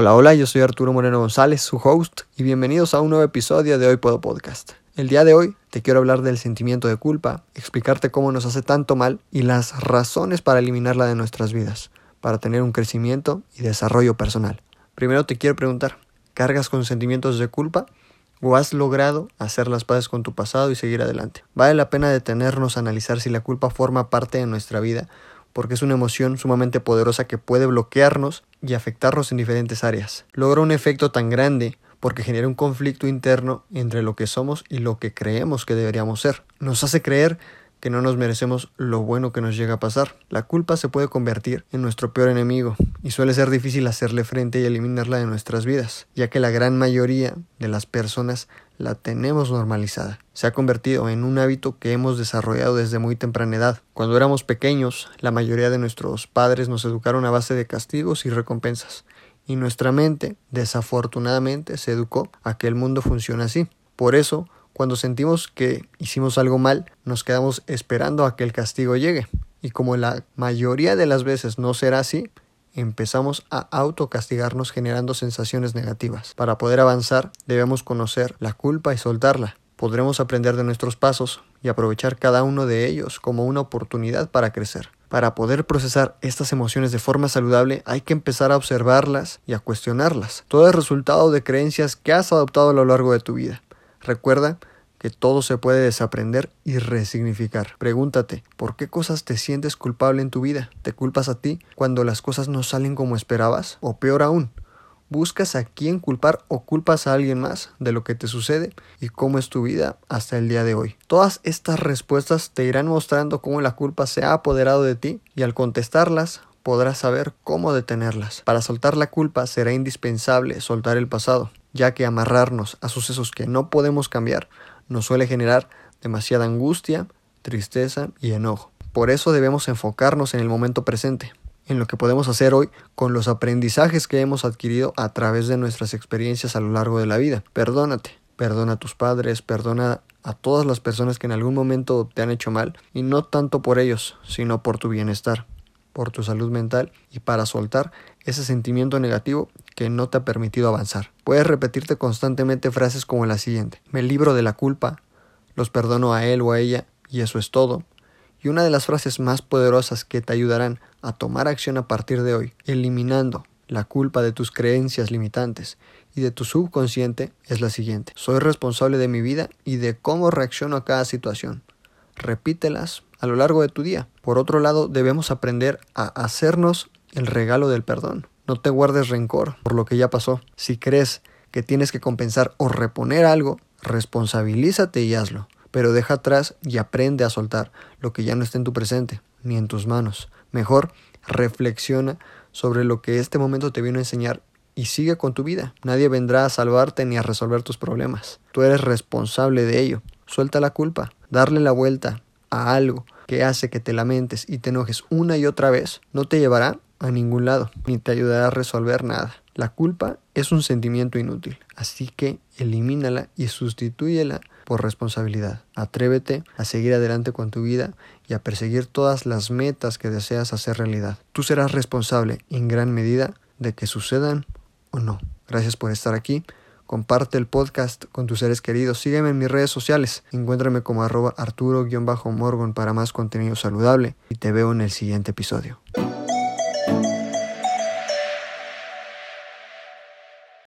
Hola, hola, yo soy Arturo Moreno González, su host, y bienvenidos a un nuevo episodio de Hoy Puedo Podcast. El día de hoy te quiero hablar del sentimiento de culpa, explicarte cómo nos hace tanto mal y las razones para eliminarla de nuestras vidas, para tener un crecimiento y desarrollo personal. Primero te quiero preguntar, ¿cargas con sentimientos de culpa? ¿O has logrado hacer las paces con tu pasado y seguir adelante? Vale la pena detenernos a analizar si la culpa forma parte de nuestra vida porque es una emoción sumamente poderosa que puede bloquearnos y afectarnos en diferentes áreas. Logra un efecto tan grande porque genera un conflicto interno entre lo que somos y lo que creemos que deberíamos ser. Nos hace creer que no nos merecemos lo bueno que nos llega a pasar. La culpa se puede convertir en nuestro peor enemigo y suele ser difícil hacerle frente y eliminarla de nuestras vidas, ya que la gran mayoría de las personas la tenemos normalizada. Se ha convertido en un hábito que hemos desarrollado desde muy temprana edad. Cuando éramos pequeños, la mayoría de nuestros padres nos educaron a base de castigos y recompensas, y nuestra mente, desafortunadamente, se educó a que el mundo funciona así. Por eso, cuando sentimos que hicimos algo mal, nos quedamos esperando a que el castigo llegue. Y como la mayoría de las veces no será así, empezamos a autocastigarnos generando sensaciones negativas. Para poder avanzar debemos conocer la culpa y soltarla. Podremos aprender de nuestros pasos y aprovechar cada uno de ellos como una oportunidad para crecer. Para poder procesar estas emociones de forma saludable hay que empezar a observarlas y a cuestionarlas. Todo es resultado de creencias que has adoptado a lo largo de tu vida. Recuerda que todo se puede desaprender y resignificar. Pregúntate, ¿por qué cosas te sientes culpable en tu vida? ¿Te culpas a ti cuando las cosas no salen como esperabas? O peor aún, ¿buscas a quién culpar o culpas a alguien más de lo que te sucede y cómo es tu vida hasta el día de hoy? Todas estas respuestas te irán mostrando cómo la culpa se ha apoderado de ti y al contestarlas podrás saber cómo detenerlas. Para soltar la culpa será indispensable soltar el pasado, ya que amarrarnos a sucesos que no podemos cambiar nos suele generar demasiada angustia, tristeza y enojo. Por eso debemos enfocarnos en el momento presente, en lo que podemos hacer hoy con los aprendizajes que hemos adquirido a través de nuestras experiencias a lo largo de la vida. Perdónate, perdona a tus padres, perdona a todas las personas que en algún momento te han hecho mal, y no tanto por ellos, sino por tu bienestar, por tu salud mental y para soltar ese sentimiento negativo que no te ha permitido avanzar. Puedes repetirte constantemente frases como la siguiente. Me libro de la culpa, los perdono a él o a ella y eso es todo. Y una de las frases más poderosas que te ayudarán a tomar acción a partir de hoy, eliminando la culpa de tus creencias limitantes y de tu subconsciente, es la siguiente. Soy responsable de mi vida y de cómo reacciono a cada situación. Repítelas a lo largo de tu día. Por otro lado, debemos aprender a hacernos el regalo del perdón. No te guardes rencor por lo que ya pasó. Si crees que tienes que compensar o reponer algo, responsabilízate y hazlo. Pero deja atrás y aprende a soltar lo que ya no está en tu presente ni en tus manos. Mejor reflexiona sobre lo que este momento te vino a enseñar y sigue con tu vida. Nadie vendrá a salvarte ni a resolver tus problemas. Tú eres responsable de ello. Suelta la culpa. Darle la vuelta a algo que hace que te lamentes y te enojes una y otra vez no te llevará a ningún lado, ni te ayudará a resolver nada. La culpa es un sentimiento inútil, así que elimínala y sustitúyela por responsabilidad. Atrévete a seguir adelante con tu vida y a perseguir todas las metas que deseas hacer realidad. Tú serás responsable en gran medida de que sucedan o no. Gracias por estar aquí. Comparte el podcast con tus seres queridos. Sígueme en mis redes sociales. Encuéntrame como arroba arturo-morgon para más contenido saludable. Y te veo en el siguiente episodio.